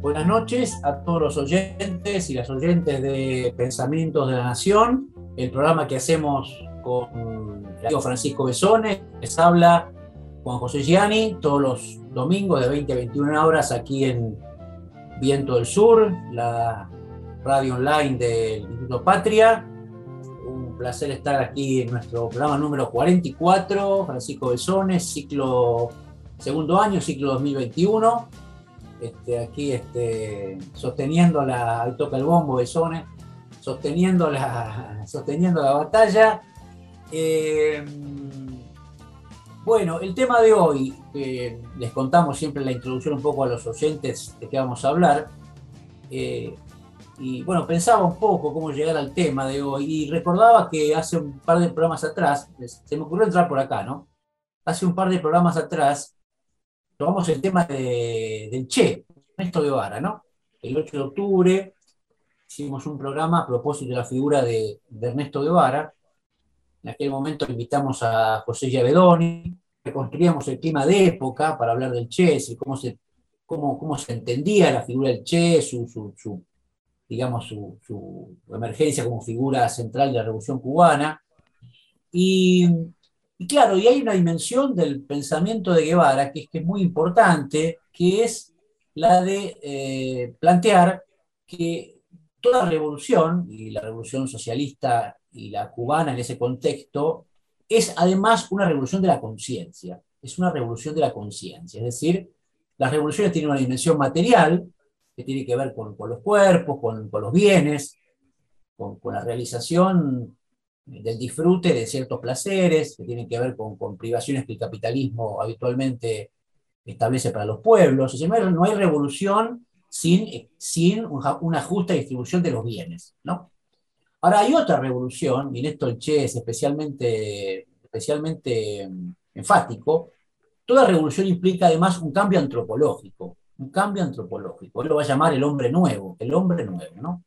Buenas noches a todos los oyentes y las oyentes de Pensamientos de la Nación, el programa que hacemos con el amigo Francisco Besone, les habla Juan José Gianni, todos los domingos de 20 a 21 horas aquí en Viento del Sur, la radio online del Instituto Patria. Placer estar aquí en nuestro programa número 44, Francisco Besone, ciclo segundo año, ciclo 2021 este, aquí este, sosteniendo la, toca el bombo de Sone, sosteniendo la, sosteniendo la batalla. Eh, bueno, el tema de hoy, les contamos siempre la introducción un poco a los oyentes de qué vamos a hablar. Eh, y bueno, pensaba un poco cómo llegar al tema de hoy y recordaba que hace un par de programas atrás, se me ocurrió entrar por acá, ¿no? Hace un par de programas atrás tomamos el tema de, del Che, Ernesto Guevara, ¿no? El 8 de octubre hicimos un programa a propósito de la figura de, Ernesto Guevara. En aquel momento invitamos a José Yavedoni, reconstruíamos el clima de época para hablar del Che, cómo se, cómo, cómo se entendía la figura del Che, su, su, digamos, su, emergencia como figura central de la Revolución Cubana. Y claro, y hay una dimensión del pensamiento de Guevara que es, que muy importante, que es la de eh, plantear que toda revolución, y la revolución socialista y la cubana en ese contexto, es además una revolución de la conciencia, es una revolución de la conciencia, es decir, las revoluciones tienen una dimensión material, que tiene que ver con, los cuerpos, con, los bienes, con, con la realización del disfrute de ciertos placeres que tienen que ver con, privaciones que el capitalismo habitualmente establece para los pueblos. no hay revolución sin, sin una justa distribución de los bienes. ¿no? Ahora hay otra revolución, y en esto el Che es especialmente, especialmente mm, enfático, toda revolución implica además un cambio antropológico, un cambio antropológico. Él lo va a llamar el hombre nuevo, el hombre nuevo, ¿no?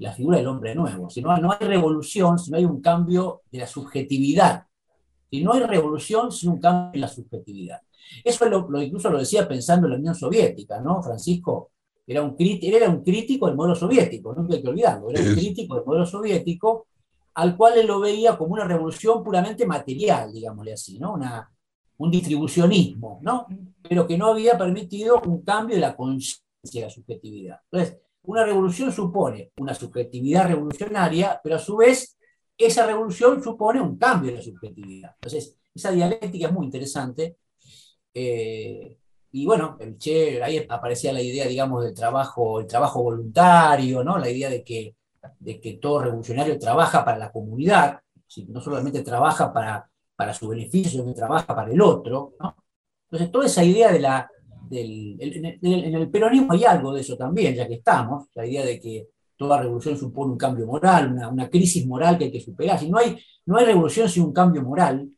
la figura del hombre nuevo. Si no, no hay revolución, si no hay un cambio de la subjetividad. Si no hay revolución, sin un cambio en la subjetividad. Eso lo, incluso lo decía pensando en la Unión Soviética, ¿no? Francisco era un, era un crítico del modelo soviético, no hay que olvidarlo, era un crítico del modelo soviético al cual él lo veía como una revolución puramente material, digámosle así, ¿no? Una, un distribucionismo, ¿no? Pero que no había permitido un cambio de la conciencia de la subjetividad. Entonces, una revolución supone una subjetividad revolucionaria, pero a su vez esa revolución supone un cambio de la subjetividad. Entonces, esa dialéctica es muy interesante. Eh, y bueno, el Che, ahí aparecía la idea, digamos, del trabajo, el trabajo voluntario, ¿no? La idea de que, de que todo revolucionario trabaja para la comunidad, no solamente trabaja para, para su beneficio, que trabaja para el otro, Entonces, toda esa idea de la, en, el, peronismo hay algo de eso también, ya que estamos, la idea de que toda revolución supone un cambio moral, una, crisis moral que hay que superar. Si no hay, no hay revolución sin un cambio moral,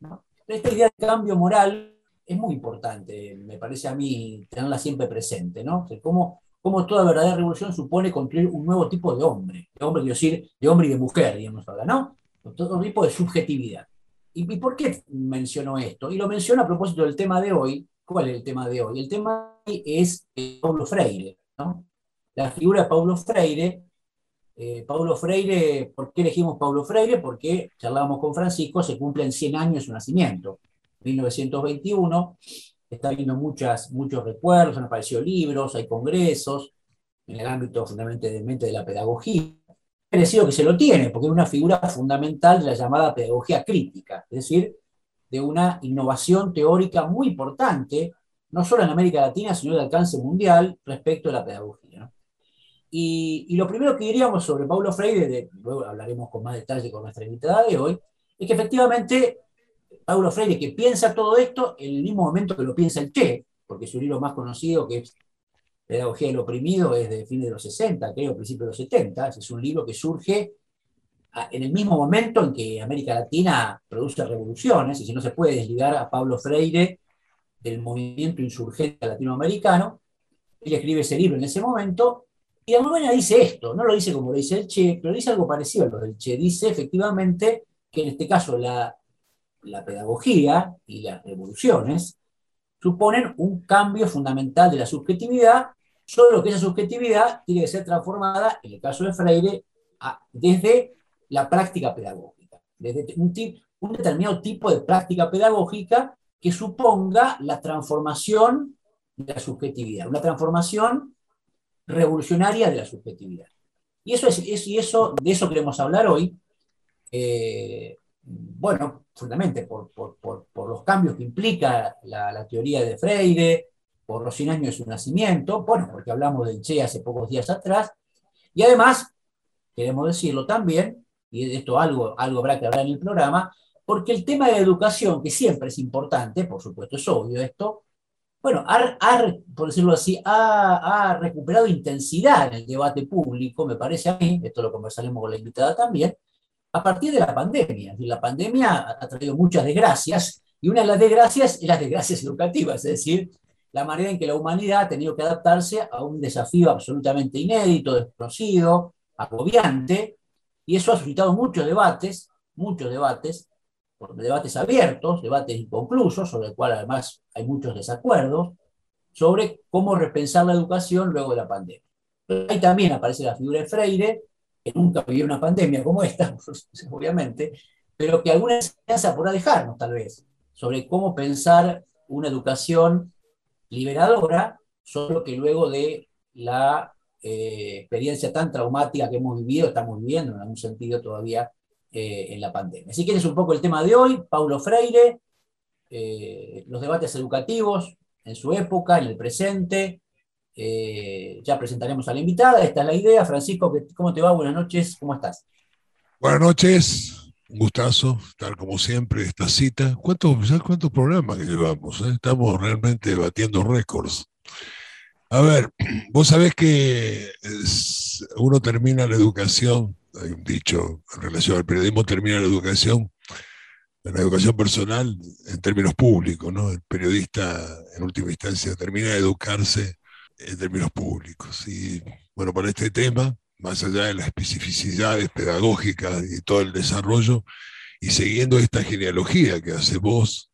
esta idea de cambio moral es muy importante, me parece a mí tenerla siempre presente, ¿no? cómo, toda verdadera revolución supone construir un nuevo tipo de hombre, de hombre, quiero decir, de hombre y de mujer, digamos ahora, ¿no? Todo tipo de subjetividad. ¿Y, ¿Y por qué menciono esto? Y lo menciono a propósito del tema de hoy, ¿Cuál es el tema de hoy? El tema es eh, Paulo Freire. La figura de Paulo Freire. Eh, Paulo Freire, ¿por qué elegimos Paulo Freire? Porque charlábamos con Francisco, se cumplen 100 años su nacimiento, 1921, está habiendo muchas, muchos recuerdos, han aparecido libros, hay congresos, en el ámbito fundamentalmente de la pedagogía. Parecido que se lo tiene, porque es una figura fundamental de la llamada pedagogía crítica, es decir, de una innovación teórica muy importante, no solo en América Latina, sino de alcance mundial respecto a la pedagogía. Y, lo primero que diríamos sobre Paulo Freire, luego hablaremos con más detalle con nuestra invitada de hoy, es que efectivamente Paulo Freire, que piensa todo esto en el mismo momento que lo piensa el Che, porque su libro más conocido, que es Pedagogía del Oprimido, es de fines de los 60, creo, principios de los 70, es un libro que surge en el mismo momento en que América Latina produce revoluciones, y si no se puede desligar a Pablo Freire del movimiento insurgente latinoamericano, él escribe ese libro en ese momento, y de alguna manera dice esto, no lo dice como lo dice el Che, pero dice algo parecido a lo del Che, dice efectivamente que en este caso la pedagogía y las revoluciones suponen un cambio fundamental de la subjetividad, solo que esa subjetividad tiene que ser transformada, en el caso de Freire, desde la práctica pedagógica, desde un, determinado tipo de práctica pedagógica que suponga la transformación de la subjetividad, una transformación revolucionaria de la subjetividad. Y eso es, y eso, de eso queremos hablar hoy, eh, bueno, fundamentalmente por, los cambios que implica la, teoría de Freire, por los 100 años de su nacimiento, bueno, porque hablamos del Che hace pocos días atrás, y además, queremos decirlo también, y de esto algo, algo habrá que hablar en el programa, porque el tema de la educación, que siempre es importante, por supuesto es obvio esto, bueno, ha, por decirlo así, ha, recuperado intensidad en el debate público, me parece a mí, esto lo conversaremos con la invitada también, a partir de la pandemia. La pandemia ha traído muchas desgracias, y una de las desgracias es las desgracias educativas, es decir, la manera en que la humanidad ha tenido que adaptarse a un desafío absolutamente inédito, desconocido, agobiante, y eso ha suscitado muchos debates, muchos debates, debates abiertos, debates inconclusos, sobre el cual además hay muchos desacuerdos, sobre cómo repensar la educación luego de la pandemia. Ahí también aparece la figura de Freire, que nunca vivió una pandemia como esta, obviamente, pero que alguna enseñanza podrá dejarnos tal vez, sobre cómo pensar una educación liberadora, solo que luego de la eh, experiencia tan traumática que hemos vivido, estamos viviendo en algún sentido todavía eh, en la pandemia. Así que es un poco el tema de hoy, Paulo Freire, eh, los debates educativos en su época, en el presente. Eh, ya presentaremos a la invitada, esta es la idea. Francisco, ¿cómo te va? Buenas noches, ¿cómo estás? Buenas noches, un gustazo estar como siempre esta cita. ¿Cuántos, cuántos programas llevamos? Estamos realmente batiendo récords. A ver, vos sabés que uno termina la educación hay un dicho en relación al periodismo, termina la educación, la educación personal en términos públicos, ¿no? El periodista, en última instancia, termina de educarse en términos públicos. Y bueno, para este tema, más allá de las especificidades pedagógicas y todo el desarrollo, y siguiendo esta genealogía que hace vos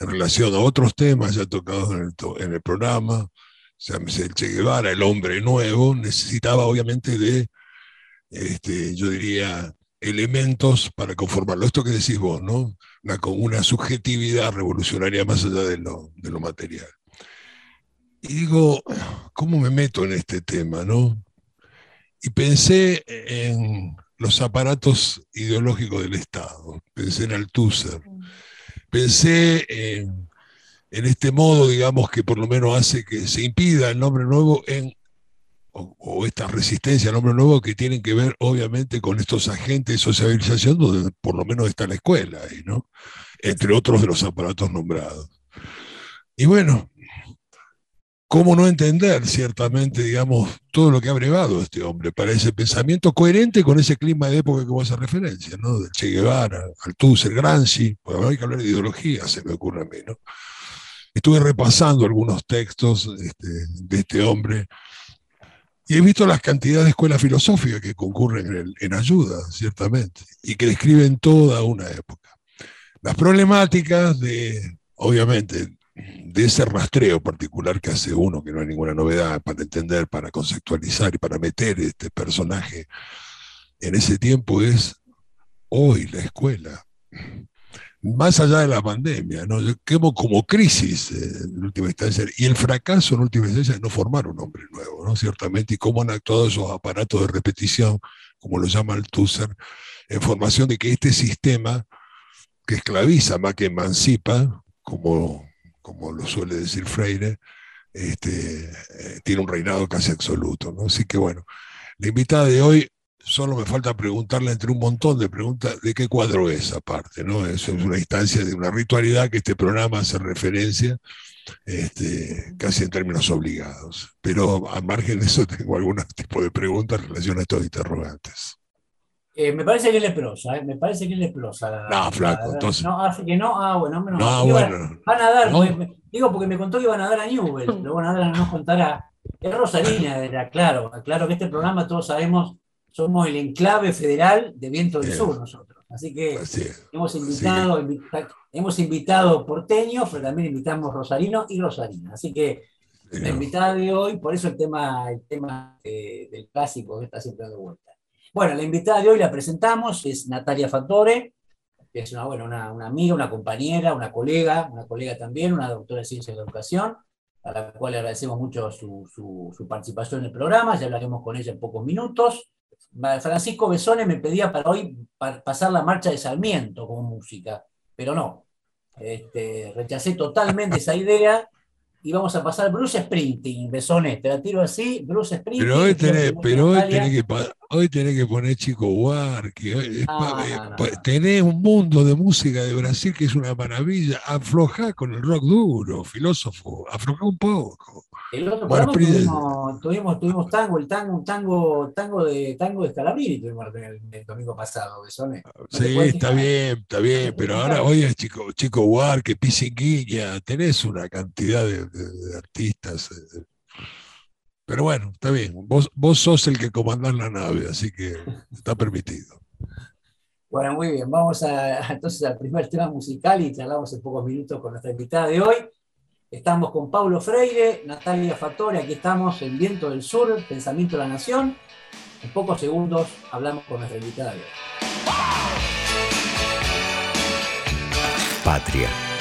en relación a otros temas ya tocados en el, en el programa, el Che Guevara, el hombre nuevo, necesitaba obviamente de este, yo diría, elementos para conformarlo. Esto que decís vos, ¿no? Una, una subjetividad revolucionaria más allá de lo, de lo material. Y digo, ¿cómo me meto en este tema, no? Y pensé en los aparatos ideológicos del Estado, pensé en Althusser, pensé en, en este modo, digamos, que por lo menos hace que se impida el nombre nuevo en o, esta resistencia al hombre nuevo que tienen que ver obviamente con estos agentes de sociabilización donde por lo menos está la escuela ahí, ¿no? Entre otros de los aparatos nombrados. Y bueno, ¿cómo no entender ciertamente, digamos, todo lo que ha brevado este hombre para ese pensamiento coherente con ese clima de época que vos haces referencia, ¿no? Del Che Guevara, Althusser, Gramsci, porque hay que hablar de ideología, se me ocurre a mí, ¿no? Estuve repasando algunos textos este, de este hombre y he visto las cantidades de escuelas filosóficas que concurren en, ayuda, ciertamente, y que describen toda una época. Las problemáticas de, obviamente, de ese rastreo particular que hace uno, que no hay ninguna novedad para entender, para conceptualizar y para meter este personaje en ese tiempo es hoy la escuela más allá de la pandemia, ¿no? Yo quemo como crisis eh, en última instancia, y el fracaso en última instancia de no formar un hombre nuevo, ¿no? Ciertamente, y cómo han actuado esos aparatos de repetición, como lo llama Althusser, en formación de que este sistema que esclaviza más que emancipa, como, como lo suele decir Freire, este, eh, tiene un reinado casi absoluto. ¿no? Así que bueno, la invitada de hoy solo me falta preguntarle entre un montón de preguntas de qué cuadro es aparte, ¿no? Eso es una instancia de una ritualidad que este programa hace referencia este, casi en términos obligados. Pero a margen de eso tengo algún tipo de preguntas en relación a estos interrogantes. Eh, me parece que es leprosa, ¿eh? me parece que es leprosa. no, flaco, entonces. No, hace que no, ah, bueno, menos no, bueno. Van a dar, digo porque me contó que iban a dar a Newell, pero bueno, ahora nos contará. Es Rosalina, era claro, claro que este programa todos sabemos somos el enclave federal de Viento del Sur nosotros. Así que hemos invitado, hemos invitado porteños, pero también invitamos rosarino y rosarina. Así que la invitada de hoy, por eso el tema, el tema del clásico que está siempre dando vuelta. Bueno, la invitada de hoy la presentamos, es Natalia Fattore, que es una, bueno, una, amiga, una compañera, una colega, una colega también, una doctora de Ciencias de Educación, a la cual le agradecemos mucho su, su participación en el programa, ya hablaremos con ella en pocos minutos. Francisco Besone me pedía para hoy pasar la marcha de Sarmiento como música, pero no. Este, rechacé totalmente esa idea y vamos a pasar Bruce Sprinting, Besone, te la tiro así, Bruce Sprinting. Pero hoy tenés, pero hoy tenés, que, hoy tenés que poner Chico Huarque, tenés un mundo de música de Brasil que es una maravilla, aflojá con el rock duro, filósofo, aflojá un poco. El otro programa tuvimos, tuvimos, tuvimos, tango, el tango, un tango, tango de tango de Scalabrini tuvimos el, domingo pasado, Besone. sí, está bien, está bien, pero ahora hoy es Chico, Chico Huarque, Pisinguilla, tenés una cantidad de, artistas. Eh, pero bueno, está bien. Vos, vos sos el que comandás la nave, así que está permitido. Bueno, muy bien. Vamos a, entonces al primer tema musical y charlamos en pocos minutos con nuestra invitada de hoy. Estamos con Pablo Freire, Natalia Fatore, aquí estamos en Viento del Sur, Pensamiento de la Nación. En pocos segundos hablamos con nuestra invitada. Patria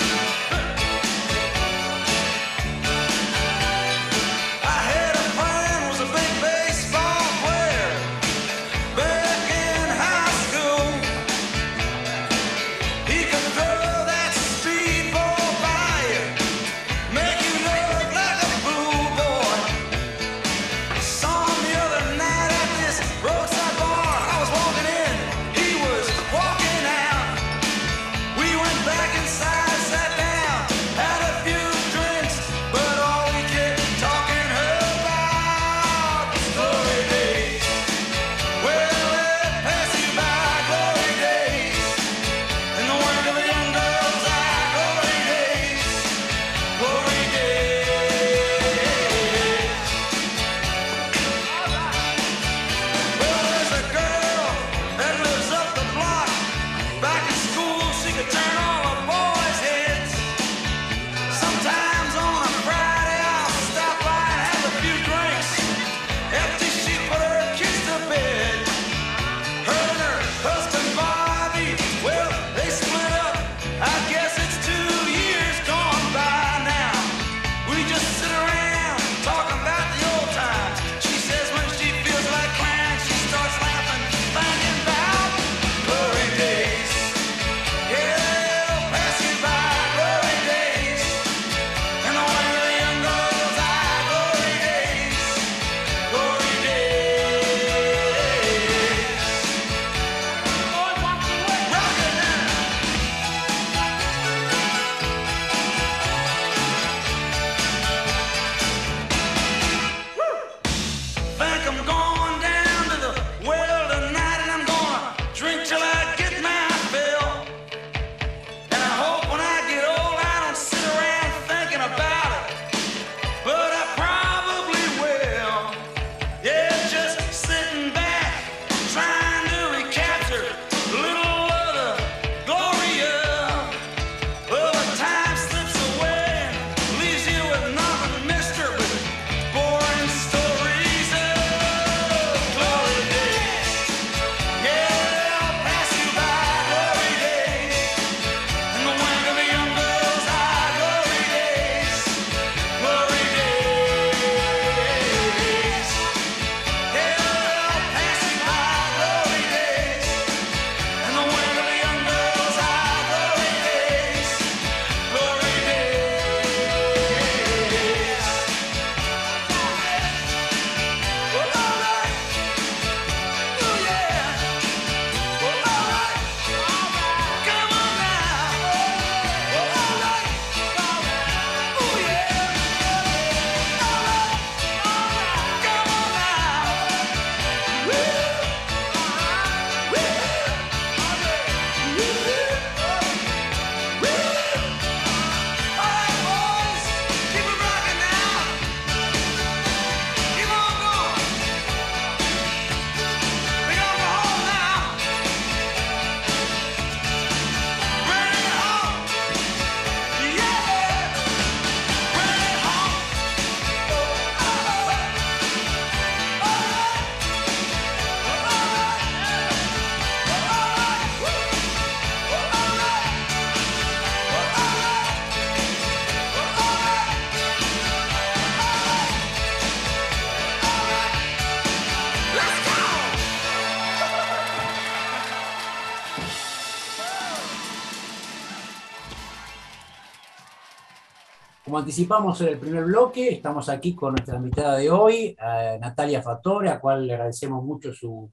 como anticipamos en el primer bloque, estamos aquí con nuestra invitada de hoy, Natalia Fattore, a cual le agradecemos mucho su,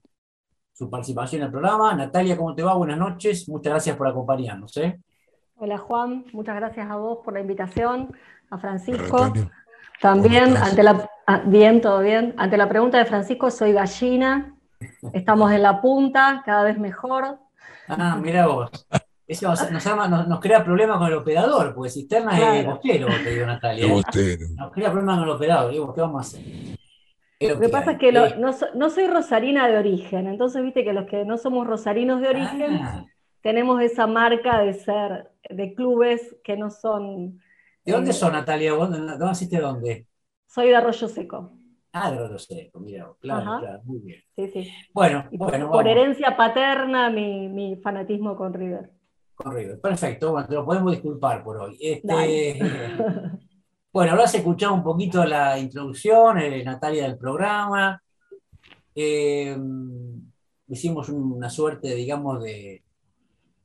participación en el programa. Natalia, ¿cómo te va? Buenas noches, muchas gracias por acompañarnos. ¿eh? Hola Juan, muchas gracias a vos por la invitación, a Francisco. También, ante la, ah, bien, todo bien. Ante la pregunta de Francisco, soy gallina, estamos en la punta, cada vez mejor. Ah, mira vos. Eso nos, crea problemas con el operador, porque Cisterna es bostero, te digo Natalia. Nos crea problemas con el operador, digo, ¿qué vamos a hacer? Lo que, pasa es que no, soy rosarina de origen, entonces viste que los que no somos rosarinos de origen ah. tenemos esa marca de ser de clubes que no son... ¿De dónde eh, son, Natalia? ¿Dónde naciste dónde? Soy de Arroyo Seco. Ah, de Arroyo Seco, mira, claro, claro, muy bien. Sí, sí. Bueno, bueno. Por herencia paterna, mi, mi fanatismo con River. Perfecto, bueno, te lo podemos disculpar por hoy. Este, bueno, habrás escuchado un poquito la introducción, eh, Natalia, del programa. Eh, hicimos una suerte, digamos, de,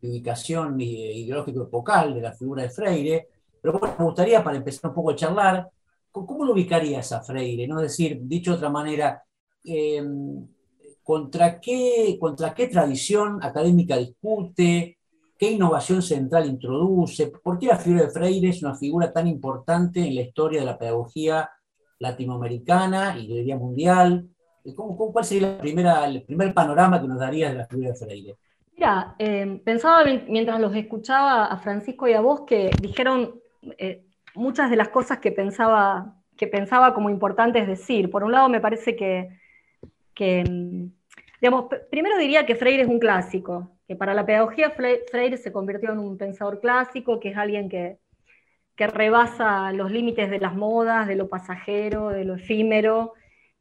ubicación ideológico epocal de la figura de Freire. Pero bueno, me gustaría, para empezar un poco a charlar, ¿cómo lo ubicarías a Freire? ¿no? Es decir, dicho de otra manera, eh, ¿contra, qué, ¿contra qué tradición académica discute? ¿Qué innovación central introduce? ¿Por qué la figura de Freire es una figura tan importante en la historia de la pedagogía latinoamericana y diría mundial? ¿Cuál sería el primer panorama que nos darías de la figura de Freire? Mira, eh, pensaba mientras los escuchaba a Francisco y a vos que dijeron eh, muchas de las cosas que pensaba, que pensaba como importantes decir. Por un lado, me parece que, que digamos, primero diría que Freire es un clásico, que para la pedagogía Freire se convirtió en un pensador clásico, que es alguien que, rebasa los límites de las modas, de lo pasajero, de lo efímero,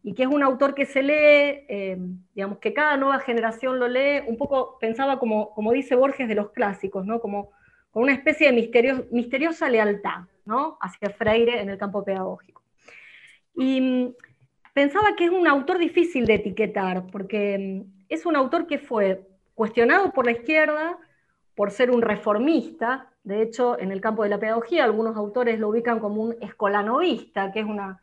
y que es un autor que se lee, eh, digamos, que cada nueva generación lo lee, un poco pensaba como, como dice Borges de los clásicos, ¿no? como con una especie de misteriosa lealtad ¿no? hacia Freire en el campo pedagógico. Y mm, pensaba que es un autor difícil de etiquetar, porque mm, es un autor que fue cuestionado por la izquierda por ser un reformista. De hecho, en el campo de la pedagogía, algunos autores lo ubican como un escolanovista, que es una,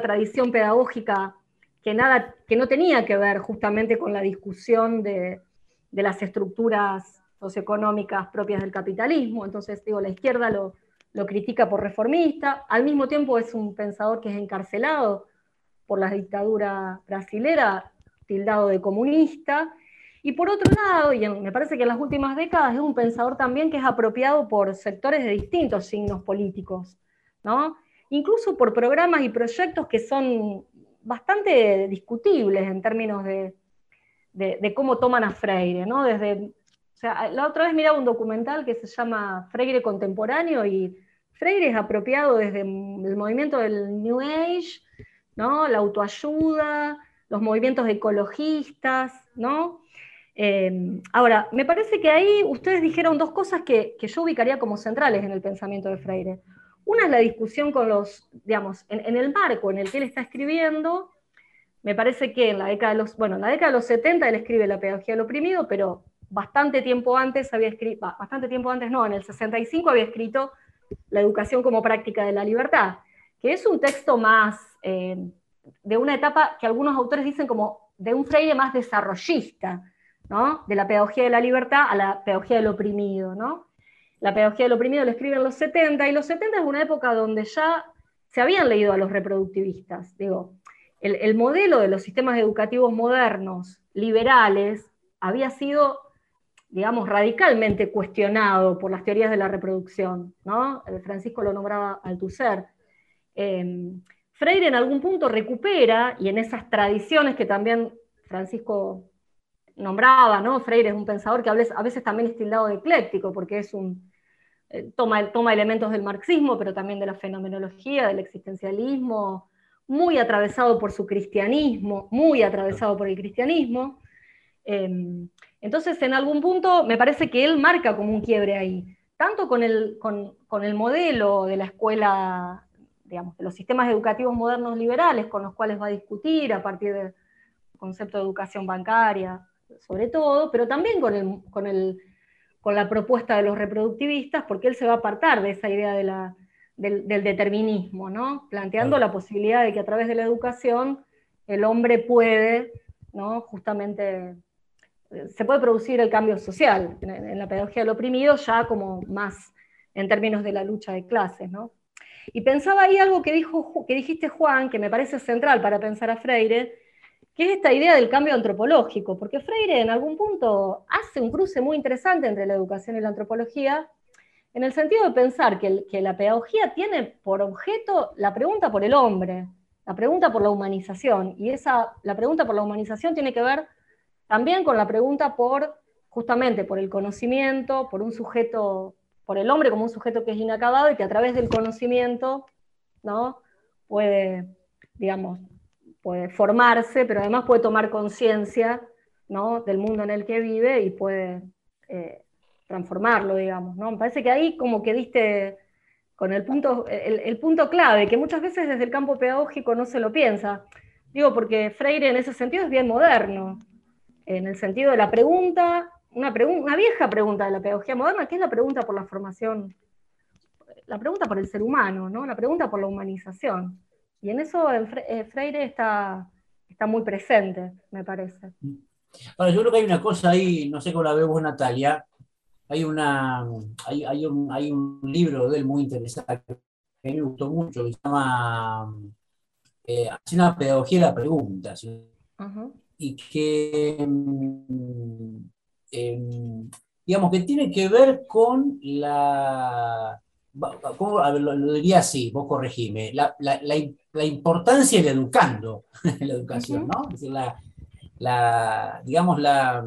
tradición pedagógica que, nada, que no tenía que ver justamente con la discusión de, las estructuras socioeconómicas propias del capitalismo. Entonces, digo, la izquierda lo, lo critica por reformista, al mismo tiempo es un pensador que es encarcelado por la dictadura brasilera, tildado de comunista, y por otro lado, y me parece que en las últimas décadas es un pensador también que es apropiado por sectores de distintos signos políticos, ¿no? incluso por programas y proyectos que son bastante discutibles en términos de, cómo toman a Freire. ¿no? Desde, la otra vez miraba un documental que se llama Freire Contemporáneo y Freire es apropiado desde el movimiento del New Age, ¿no? la autoayuda, los movimientos ecologistas, ¿no? Em, ahora, me parece que ahí ustedes dijeron dos cosas que, yo ubicaría como centrales en el pensamiento de Freire. Una es la discusión con los, digamos, en, el marco en el que él está escribiendo, me parece que en la década de los, bueno, en la década de los 70 él escribe La pedagogía del oprimido, pero bastante tiempo antes había escrito, bastante tiempo antes no, en el 65 había escrito La educación como práctica de la libertad, que es un texto más eh, de una etapa que algunos autores dicen como de un Freire más desarrollista, de la pedagogía de la libertad a la pedagogía del oprimido. ¿no? La pedagogía del oprimido lo escribe en los 70, y los 70 es una época donde ya se habían leído a los reproductivistas. Digo, el, modelo de los sistemas educativos modernos, liberales, había sido, digamos, radicalmente cuestionado por las teorías de la reproducción. ¿no? Francisco lo nombraba Althusser. Em, Freire en algún punto recupera, y en esas tradiciones que también Francisco nombraba, ¿no? Freire es un pensador que a veces también es tildado de ecléctico, porque es un, eh, toma, toma elementos del marxismo, pero también de la fenomenología, del existencialismo, muy atravesado por su cristianismo, muy atravesado por el cristianismo. Em, entonces, en algún punto, me parece que él marca como un quiebre ahí, tanto con el, con, con el modelo de la escuela, digamos, de los sistemas educativos modernos liberales con los cuales va a discutir a partir del concepto de educación bancaria, sobre todo, pero también con, la propuesta de los reproductivistas, porque él se va a apartar de esa idea de la, del, determinismo, ¿no? planteando la posibilidad de que a través de la educación el hombre puede, ¿no? justamente, eh, se puede producir el cambio social en, la pedagogía del oprimido, ya como más en términos de la lucha de clases. ¿no? Y pensaba ahí algo que, dijo, que dijiste, Juan, que me parece central para pensar a Freire, que es esta idea del cambio antropológico, porque Freire en algún punto hace un cruce muy interesante entre la educación y la antropología, en el sentido de pensar que, la pedagogía tiene por objeto la pregunta por el hombre, la pregunta por la humanización, y esa, la pregunta por la humanización tiene que ver también con la pregunta por, justamente, por el conocimiento, por un sujeto, por el hombre como un sujeto que es inacabado y que a través del conocimiento, ¿no? puede, digamos, puede formarse, pero además puede tomar conciencia ¿no? del mundo en el que vive y puede eh, transformarlo, digamos. ¿no? Me parece que ahí como que diste con el punto, el, punto clave, que muchas veces desde el campo pedagógico no se lo piensa. Digo, porque Freire en ese sentido es bien moderno, en el sentido de la pregunta, una, una vieja pregunta de la pedagogía moderna, que es la pregunta por la formación, la pregunta por el ser humano, ¿no? la pregunta por la humanización. Y en eso eh, Freire está, está muy presente, me parece. Ahora, yo creo que hay una cosa ahí, no sé cómo la vemos Natalia, hay, una, hay, un, hay un libro de él muy interesante que me gustó mucho, que se llama eh, una pedagogía de la pregunta, y que, mm, em, digamos, que tiene que ver con la, ¿cómo, lo, diría así, vos corregime, la, la, la, importancia del educando la educación, ¿no? Es decir, la, la, digamos, la,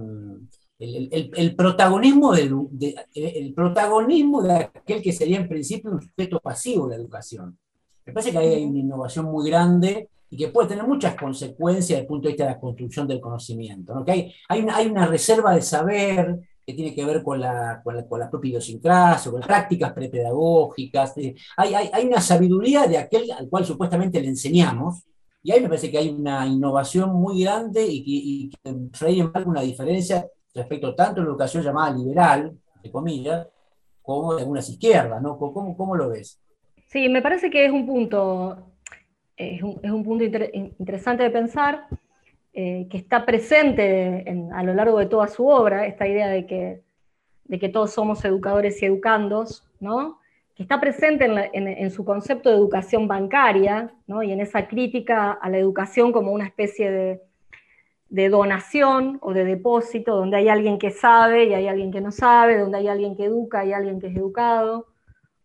el, el, protagonismo de, el protagonismo de aquel que sería en principio un sujeto pasivo de la educación. Me parece que hay una innovación muy grande y que puede tener muchas consecuencias desde el punto de vista de la construcción del conocimiento. ¿no? Que hay, hay, una, hay una reserva de saber, que tiene que ver con la, con la, con la propia idiosincrasia, con prácticas prepedagógicas. Hay, hay, hay, una sabiduría de aquel al cual supuestamente le enseñamos, y ahí me parece que hay una innovación muy grande y que, Freire marca una diferencia respecto tanto a la educación llamada liberal, de comillas, como de algunas izquierdas, ¿no? ¿Cómo, ¿Cómo, lo ves? Sí, me parece que es un punto, es un, es un punto interesante de pensar. Eh, que está presente a lo largo de toda su obra, esta idea de que, de que todos somos educadores y educandos, ¿no? que está presente en, su concepto de educación bancaria ¿no? y en esa crítica a la educación como una especie de, de, donación o de depósito, donde hay alguien que sabe y hay alguien que no sabe, donde hay alguien que educa y alguien que es educado,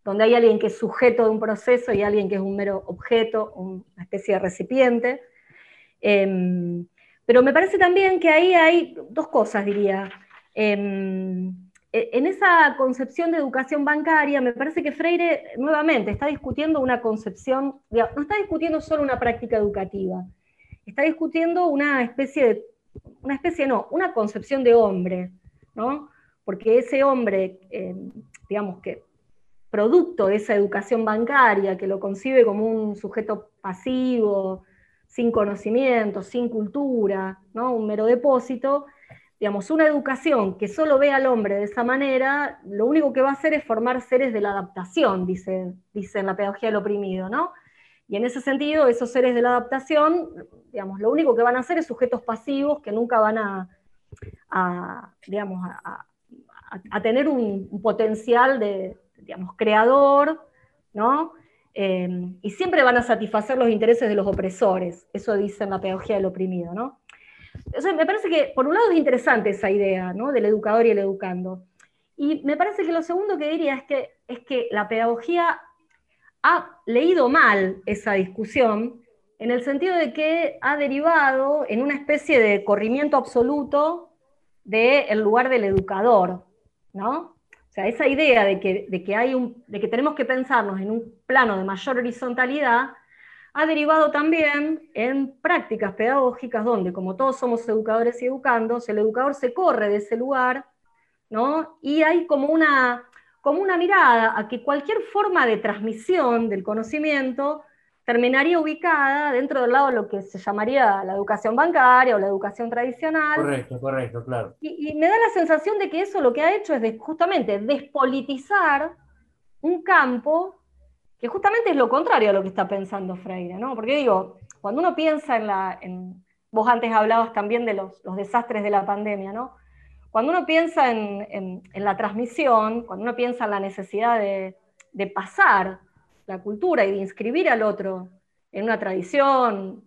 donde hay alguien que es sujeto de un proceso y alguien que es un mero objeto, una especie de recipiente. Em, pero me parece también que ahí hay dos cosas, diría. Em, e, en esa concepción de educación bancaria, me parece que Freire nuevamente está discutiendo una concepción, no está discutiendo solo una práctica educativa, está discutiendo una especie de, una especie no, una concepción de hombre, ¿no? Porque ese hombre, em, digamos que producto de esa educación bancaria, que lo concibe como un sujeto pasivo, sin conocimiento, sin cultura, ¿no? un mero depósito, digamos, una educación que solo ve al hombre de esa manera, lo único que va a hacer es formar seres de la adaptación, dice, dice en la pedagogía del oprimido, ¿no? Y en ese sentido, esos seres de la adaptación, digamos, lo único que van a hacer es sujetos pasivos que nunca van a, digamos, a, tener un, un, potencial de, digamos, creador, ¿no? Em, y siempre van a satisfacer los intereses de los opresores, eso dice en la pedagogía del oprimido, ¿no? me parece que, por un lado, es interesante esa idea, ¿no? Del educador y el educando. Y me parece que lo segundo que diría es que, es que la pedagogía ha leído mal esa discusión, en el sentido de que ha derivado en una especie de corrimiento absoluto del lugar del educador, ¿no? O sea, esa idea de que, hay un, de que tenemos que pensarnos en un plano de mayor horizontalidad ha derivado también en prácticas pedagógicas donde, como todos somos educadores y educandos, el educador se corre de ese lugar, ¿no? Y hay como una, como una mirada a que cualquier forma de transmisión del conocimiento terminaría ubicada dentro del lado de lo que se llamaría la educación bancaria o la educación tradicional. Correcto, correcto, claro. Y, me da la sensación de que eso lo que ha hecho es justamente despolitizar un campo que justamente es lo contrario a lo que está pensando Freire, ¿no? Porque digo, cuando uno piensa en la... vos antes hablabas también de los, desastres de la pandemia, ¿no? Cuando uno piensa en, la transmisión, cuando uno piensa en la necesidad de, de pasar la cultura y de inscribir al otro en una tradición,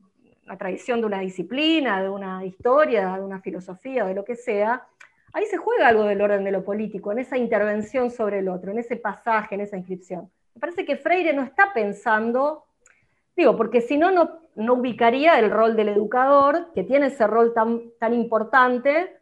una tradición de una disciplina, de una historia, de una filosofía, de lo que sea, ahí se juega algo del orden de lo político, en esa intervención sobre el otro, en ese pasaje, en esa inscripción. Me parece que Freire no está pensando, digo, porque si no, no ubicaría el rol del educador, que tiene ese rol tan, tan importante.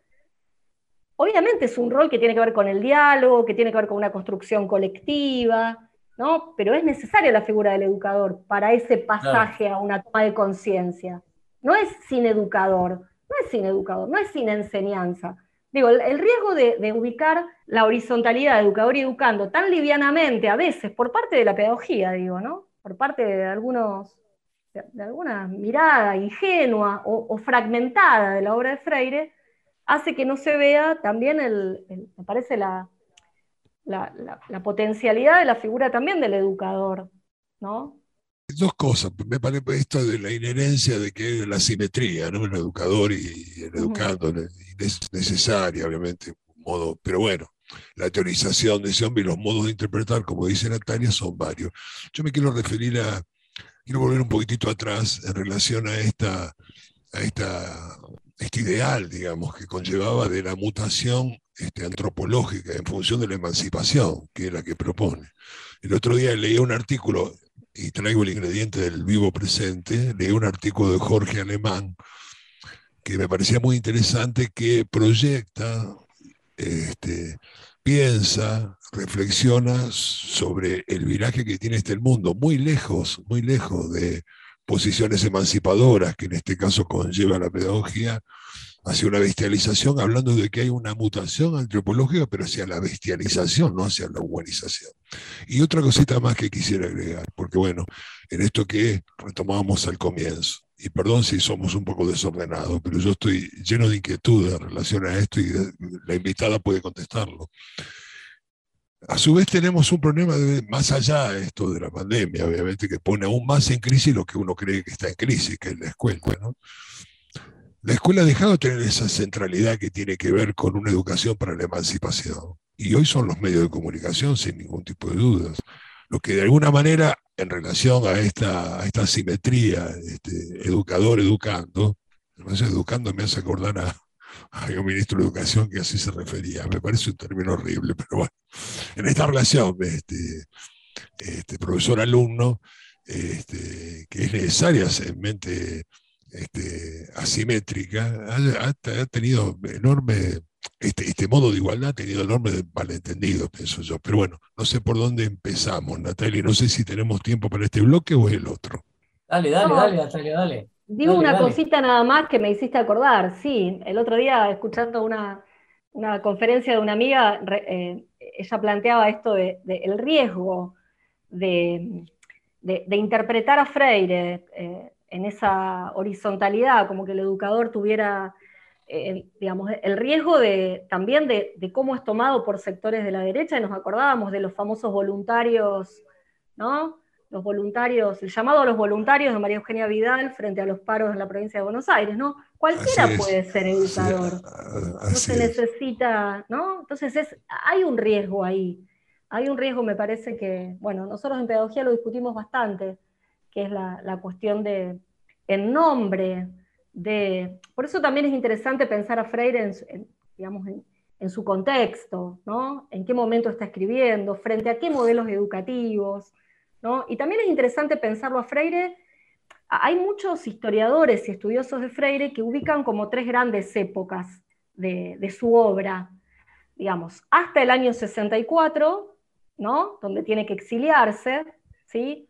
Obviamente es un rol que tiene que ver con el diálogo, que tiene que ver con una construcción colectiva, ¿no? Pero es necesaria la figura del educador para ese pasaje a una toma de conciencia. No es sin educador, no es sin educador, no es sin enseñanza. Digo, el, riesgo de, ubicar la horizontalidad educador y educando tan livianamente a veces por parte de la pedagogía, digo, ¿no? Por parte de algunos, de, alguna mirada ingenua o, fragmentada de la obra de Freire, hace que no se vea también el, me parece la, la, potencialidad de la figura también del educador, ¿no? Dos cosas, me parece esto de la inherencia de que la simetría, ¿no? El educador y el educando, es necesaria, obviamente, modo, pero bueno, la teorización de ese hombre y los modos de interpretar, como dice Natalia, son varios. Yo me quiero referir a, quiero volver un poquitito atrás en relación a esta, a esta, este ideal, digamos, que conllevaba de la mutación este, antropológica en función de la emancipación, que es la que propone. El otro día leí un artículo, y traigo el ingrediente del vivo presente, leí un artículo de Jorge Alemán, que me parecía muy interesante, que proyecta, este, piensa, reflexiona sobre el viraje que tiene este mundo, muy lejos, muy lejos de posiciones emancipadoras, que en este caso conlleva la pedagogía, hacia una bestialización, hablando de que hay una mutación antropológica, pero hacia la bestialización, no hacia la humanización. Y otra cosita más que quisiera agregar, porque bueno, en esto que retomábamos al comienzo, y perdón si somos un poco desordenados, pero yo estoy lleno de inquietud en relación a esto y la invitada puede contestarlo. A su vez tenemos un problema de, más allá de esto de la pandemia, obviamente, que pone aún más en crisis lo que uno cree que está en crisis, que es la escuela. ¿no? La escuela ha dejado de tener esa centralidad que tiene que ver con una educación para la emancipación. Y hoy son los medios de comunicación, sin ningún tipo de dudas. Lo que de alguna manera, en relación a esta, esta simetría, este, educador educando, educando me hace acordar a, un ministro de Educación que así se refería. Me parece un término horrible, pero bueno, en esta relación, este, este profesor-alumno, este, que es necesaria en mente este, asimétrica, ha, tenido enorme, este, este, modo de igualdad ha tenido enorme malentendido, pienso yo. Pero bueno, no sé por dónde empezamos, Natalia, no sé si tenemos tiempo para este bloque o el otro. Dale, dale, dale, Natalia, dale. Digo una cosita nada más que me hiciste acordar, sí, el otro día escuchando una, conferencia de una amiga, eh, ella planteaba esto de, el riesgo de, interpretar a Freire, eh, en esa horizontalidad, como que el educador tuviera, eh, digamos, el riesgo de, también de, cómo es tomado por sectores de la derecha, y nos acordábamos de los famosos voluntarios, ¿no? Los voluntarios, el llamado a los voluntarios de María Eugenia Vidal frente a los paros en la provincia de Buenos Aires, ¿no? Cualquiera puede ser educador. no se necesita, ¿no? Entonces es, hay un riesgo ahí. Hay un riesgo, me parece que, bueno, nosotros en pedagogía lo discutimos bastante, que es la, cuestión de, en nombre de... Por eso también es interesante pensar a Freire en, digamos, en, su contexto, ¿no? En qué momento está escribiendo, frente a qué modelos educativos, ¿no? Y también es interesante pensarlo a Freire. Hay muchos historiadores y estudiosos de Freire que ubican como tres grandes épocas de, de su obra, digamos, hasta el año 64, ¿no? Donde tiene que exiliarse, ¿sí?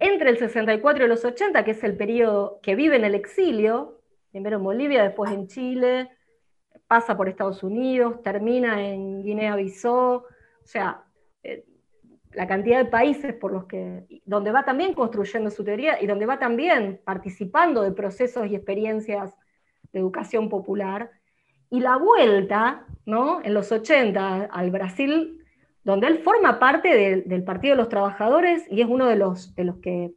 Entre el 64 y los 80, que es el periodo que vive en el exilio, primero en Bolivia, después en Chile, pasa por Estados Unidos, termina en Guinea-Bissau, o sea, eh, la cantidad de países por los que, donde va también construyendo su teoría y donde va también participando de procesos y experiencias de educación popular, y la vuelta, ¿no? En los 80 al Brasil donde él forma parte del Partido de los Trabajadores y es uno de los, de los que,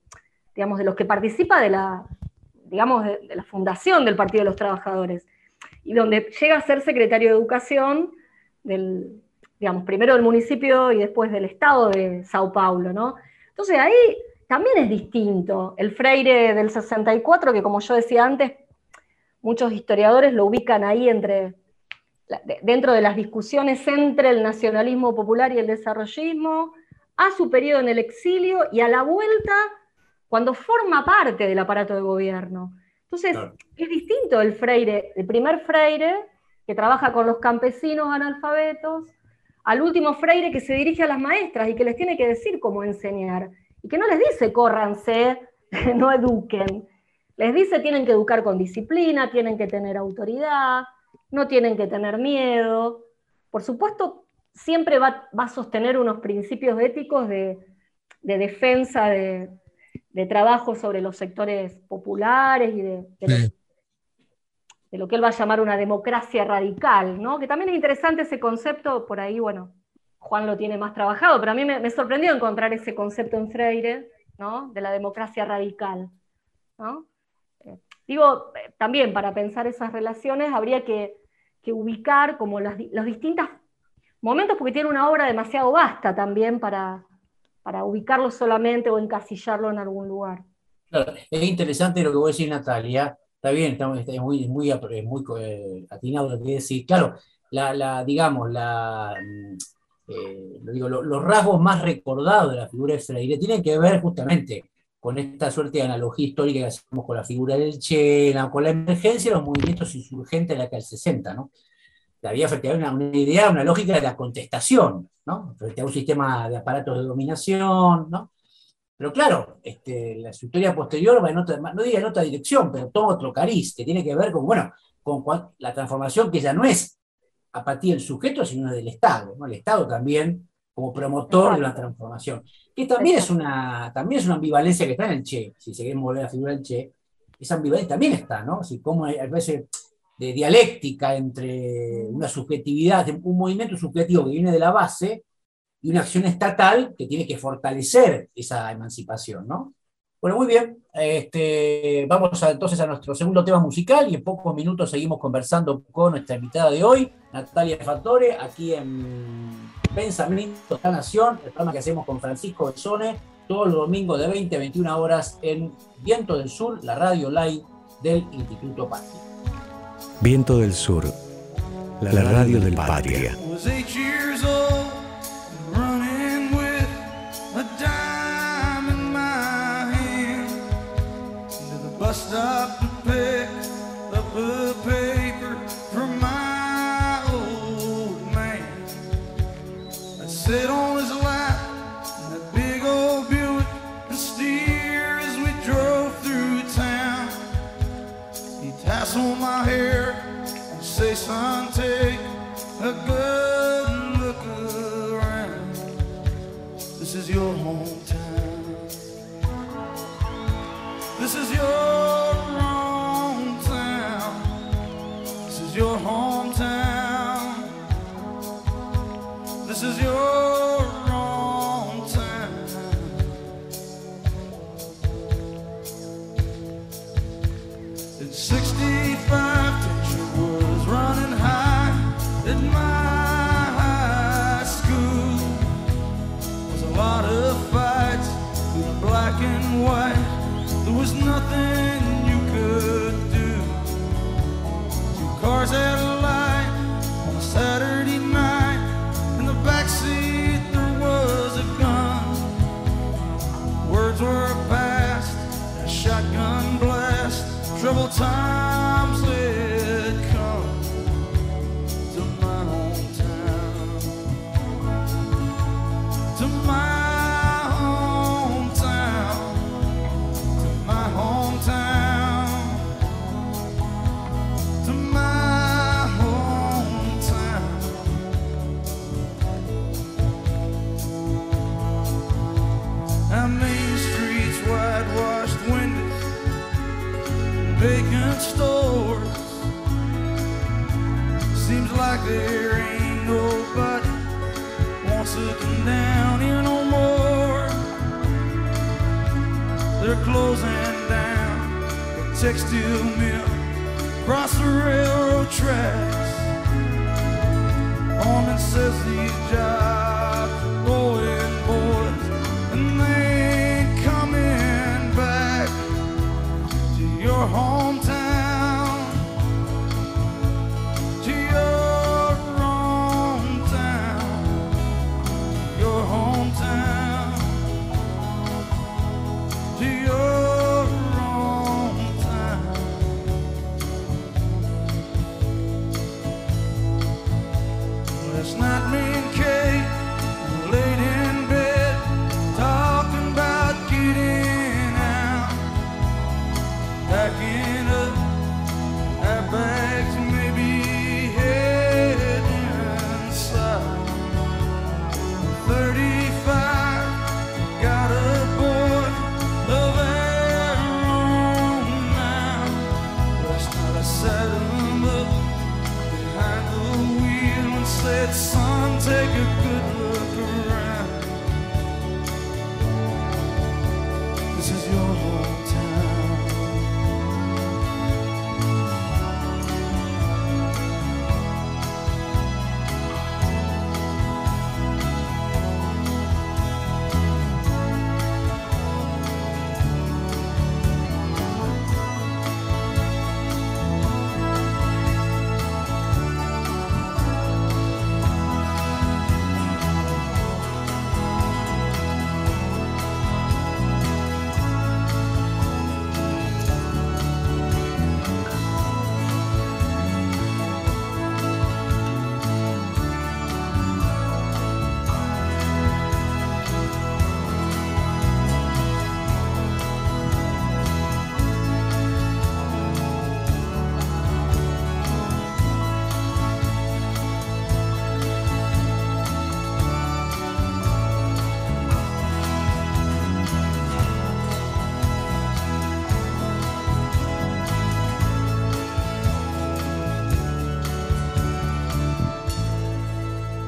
digamos, de los que participa de la, digamos, de, la fundación del Partido de los Trabajadores, y donde llega a ser secretario de Educación del, digamos, primero del municipio y después del estado de Sao Paulo, ¿no? Entonces ahí también es distinto. El Freire del 64, que como yo decía antes, muchos historiadores lo ubican ahí entre dentro de las discusiones entre el nacionalismo popular y el desarrollismo, a su periodo en el exilio y a la vuelta cuando forma parte del aparato de gobierno. Entonces, es distinto el Freire, el primer Freire, que trabaja con los campesinos analfabetos, al último Freire que se dirige a las maestras y que les tiene que decir cómo enseñar, y que no les dice córranse, no eduquen, les dice tienen que educar con disciplina, tienen que tener autoridad, no tienen que tener miedo. Por supuesto, siempre va, a sostener unos principios éticos de, defensa de, trabajo sobre los sectores populares y de, lo, que él va a llamar una democracia radical, ¿no? que también es interesante ese concepto, por ahí, bueno, Juan lo tiene más trabajado, pero a mí me, sorprendió encontrar ese concepto en Freire, ¿no? de la democracia radical. Eh, digo, eh, también para pensar esas relaciones habría que que ubicar como los distintos momentos, porque tiene una obra demasiado vasta también para, para ubicarlo solamente o encasillarlo en algún lugar. es interesante lo que vos decís, Natalia. Está bien, está, muy, muy, muy eh, atinado lo que decís. Claro, la, digamos, la, mm, eh, los rasgos más recordados de la figura de Freire tienen que ver justamente con esta suerte de analogía histórica que hacemos con la figura del Che, con la emergencia de los movimientos insurgentes de la década del 60, ¿no? Había efectivamente una, idea, una lógica de la contestación, ¿no? Frente a un sistema de aparatos de dominación, ¿no? Pero claro, este, la historia posterior va en otra, no diría en otra dirección, pero toma otro cariz, que tiene que ver con, bueno, con la transformación que ya no es a partir del sujeto, sino del Estado. El Estado también como promotor de la transformación. Que también es, una, también es una ambivalencia que está en el Che, si seguimos volver a la figura del Che, esa ambivalencia también está, ¿no? Así como a veces de dialéctica entre una subjetividad, un movimiento subjetivo que viene de la base y una acción estatal que tiene que fortalecer esa emancipación, ¿no? Bueno, muy bien. Este, vamos entonces a nuestro segundo tema musical y en pocos minutos seguimos conversando con nuestra invitada de hoy, Natalia Fattore, aquí en Pensamiento de la Nación, el programa que hacemos con Francisco Besone, todos los domingos de 20 a 21 horas en Viento del Sur, la radio live del Instituto Patria. Viento del Sur, la, radio, del Patria. sit on his lap in that big old Buick and steer as we drove through town. He'd tassel my hair and say, son, take a good look around. This is your hometown. This is your hometown. This is your hometown."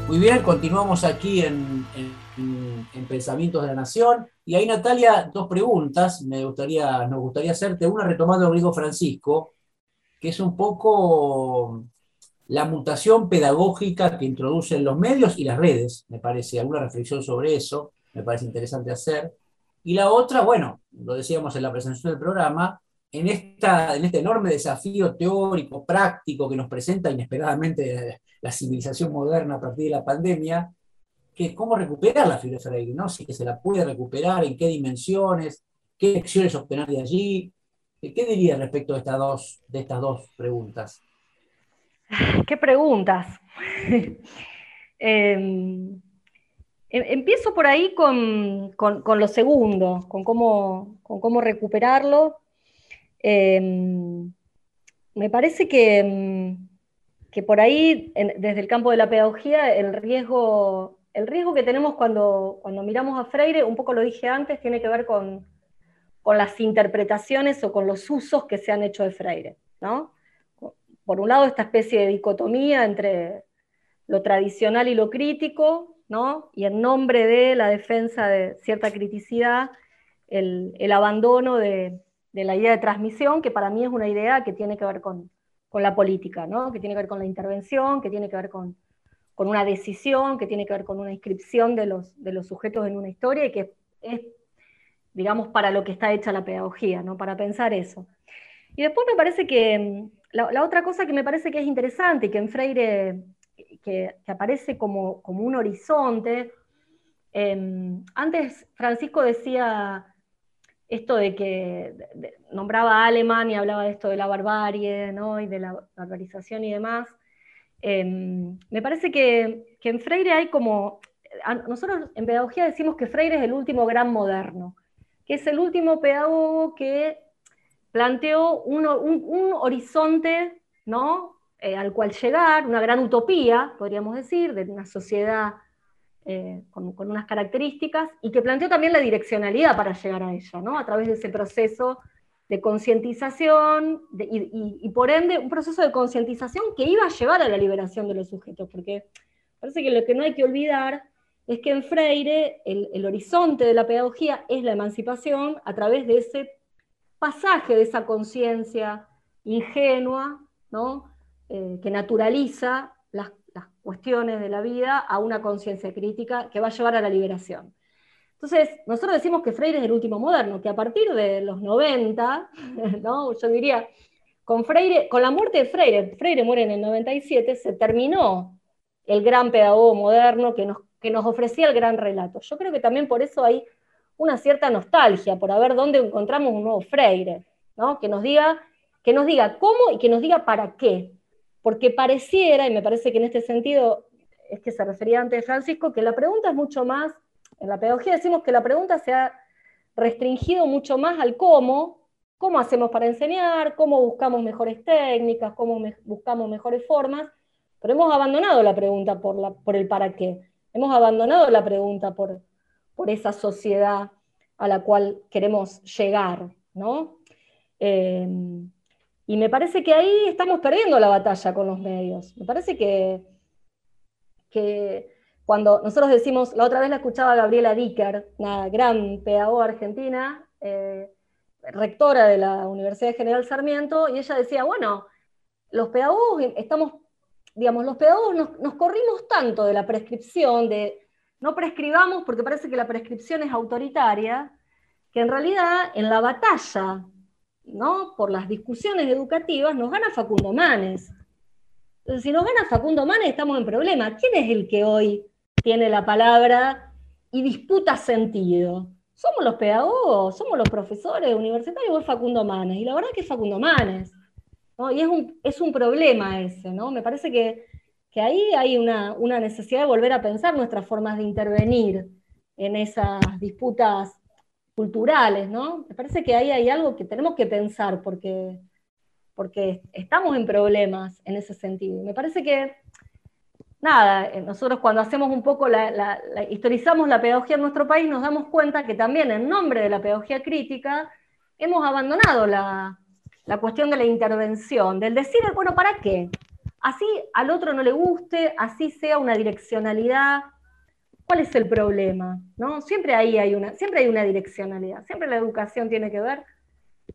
Muy bien, continuamos aquí en, en- en Pensamientos de la Nación. Y ahí, Natalia, dos preguntas me gustaría, nos gustaría hacerte. Una retomando a Rodrigo Francisco, que es un poco la mutación pedagógica que introducen los medios y las redes, me parece. Alguna reflexión sobre eso, me parece interesante hacer. Y la otra, bueno, lo decíamos en la presentación del programa, en, esta, en este enorme desafío teórico, práctico que nos presenta inesperadamente la civilización moderna a partir de la pandemia, que cómo recuperar la figura de Freire, ¿no? Si se la puede recuperar, en qué dimensiones, qué lecciones obtener de allí. ¿Qué diría respecto de estas dos, de estas dos preguntas? ¿Qué preguntas? Em, em- empiezo por ahí con, con- con lo segundo, con cómo, con cómo recuperarlo. Em, me parece que, em, que por ahí, desde el campo de la pedagogía, el riesgo, el riesgo que tenemos cuando, cuando miramos a Freire, un poco lo dije antes, tiene que ver con, con las interpretaciones o con los usos que se han hecho de Freire, ¿no? por un lado, esta especie de dicotomía entre lo tradicional y lo crítico, ¿no? y en nombre de la defensa de cierta criticidad, el, el abandono de, de la idea de transmisión, que para mí es una idea que tiene que ver con, con la política, ¿no? que tiene que ver con la intervención, que tiene que ver con, con una decisión, que tiene que ver con una inscripción de los, de los sujetos en una historia y que es, digamos, para lo que está hecha la pedagogía, ¿no? para pensar eso. Y después me parece que mm, la, otra cosa que me parece que es interesante y que en Freire que, aparece como, como un horizonte, eh, antes Francisco decía esto de que nombraba a Alemán y hablaba de esto de la barbarie ¿no? y de la barbarización y demás. Eh, me parece que, que en Freire hay como, nosotros en pedagogía decimos que Freire es el último gran moderno, que es el último pedagogo que planteó un, un- un horizonte ¿no? Eh, al cual llegar, una gran utopía, podríamos decir, de una sociedad eh, con, unas características, y que planteó también la direccionalidad para llegar a ella, ¿no? a través de ese proceso de concientización y, por ende un proceso de concientización que iba a llevar a la liberación de los sujetos, porque parece que lo que no hay que olvidar es que en Freire el, horizonte de la pedagogía es la emancipación a través de ese pasaje de esa conciencia ingenua, ¿no? Eh, que naturaliza las cuestiones de la vida a una conciencia crítica que va a llevar a la liberación. Entonces, nosotros decimos que Freire es el último moderno, que a partir de los 90, ¿no? yo diría, con, Freire, con la muerte de Freire, Freire muere en el 97, se terminó el gran pedagogo moderno que nos, que nos ofrecía el gran relato. Yo creo que también por eso hay una cierta nostalgia, por ver dónde encontramos un nuevo Freire, ¿no? que, nos diga, que nos diga cómo y que nos diga para qué. Porque pareciera, y me parece que en este sentido es que se refería antes Francisco, que la pregunta es mucho más en la pedagogía decimos que la pregunta se ha restringido mucho más al cómo, cómo hacemos para enseñar, cómo buscamos mejores técnicas, cómo buscamos mejores formas, pero hemos abandonado la pregunta por, la, por el para qué, hemos abandonado la pregunta por, por esa sociedad a la cual queremos llegar, ¿no? Eh, y me parece que ahí estamos perdiendo la batalla con los medios. Me parece que, cuando nosotros decimos, la otra vez la escuchaba Gabriela Dicker, una gran pedagoga argentina, eh, rectora de la Universidad General Sarmiento, y ella decía, bueno, los pedagogos estamos, digamos, los pedagogos nos, nos corrimos tanto de la prescripción, de no prescribamos porque parece que la prescripción es autoritaria, que en realidad en la batalla, por las discusiones educativas, nos gana Facundo Manes. Si nos gana Facundo Manes, estamos en problema. ¿Quién es el que hoy tiene la palabra y disputa sentido? ¿Somos los pedagogos? ¿Somos los profesores universitarios o es Facundo Manes? Y la verdad que es Facundo Manes. Y es un, es un problema ese. Me parece que, que ahí hay una, una necesidad de volver a pensar nuestras formas de intervenir en esas disputas culturales, ¿no? Me parece que ahí hay algo que tenemos que pensar porque, porque estamos en problemas en ese sentido. Me parece que, nada, eh, nosotros cuando hacemos un poco, la, historizamos la pedagogía en nuestro país, nos damos cuenta que también en nombre de la pedagogía crítica hemos abandonado la, la cuestión de la intervención, del decir, bueno, ¿para qué? Así al otro no le guste, así sea una direccionalidad, ¿Cuál es el problema? ¿No? Siempre ahí hay una, siempre hay una direccionalidad, siempre la educación tiene que ver,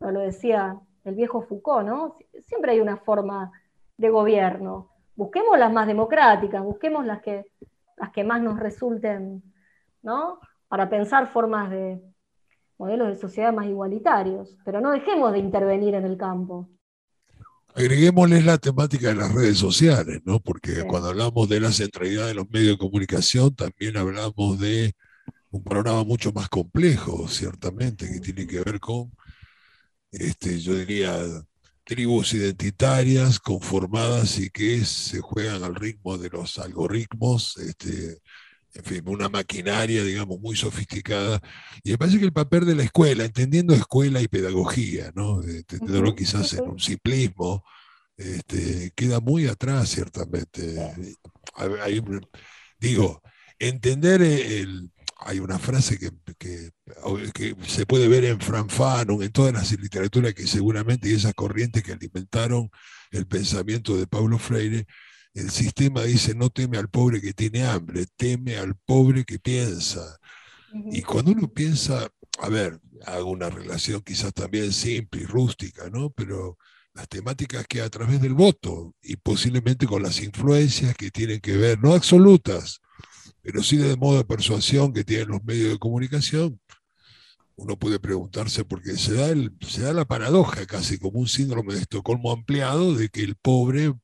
lo decía el viejo Foucault, ¿no? Siempre hay una forma de gobierno. Busquemos las más democráticas, busquemos las que, las que más nos resulten, ¿no? Para pensar formas de modelos de sociedad más igualitarios, pero no dejemos de intervenir en el campo. Agreguémosles la temática de las redes sociales, ¿no? Porque Sí. cuando hablamos de la centralidad de los medios de comunicación, también hablamos de un programa mucho más complejo, ciertamente, que tiene que ver con, este, yo diría, tribus identitarias conformadas y que se juegan al ritmo de los algoritmos, este, en fin, una maquinaria, digamos, muy sofisticada. Y me parece que el papel de la escuela, entendiendo escuela y pedagogía, ¿no? Entendiéndolo quizás en un simplismo, este, queda muy atrás, ciertamente. Hay- digo, entender el, hay una frase que, que- que se puede ver en Fran Fanon, en todas las literaturas que seguramente y esas corrientes que alimentaron el pensamiento de Paulo Freire, el sistema dice no teme al pobre que tiene hambre, teme al pobre que piensa. Y cuando uno piensa, a ver, hago una relación quizás también simple y rústica, ¿no? Pero las temáticas que a través del voto y posiblemente con las influencias que tienen que ver, no absolutas, pero sí de modo de persuasión que tienen los medios de comunicación, uno puede preguntarse porque se da, el, se da la paradoja casi como un síndrome de Estocolmo ampliado de que el pobre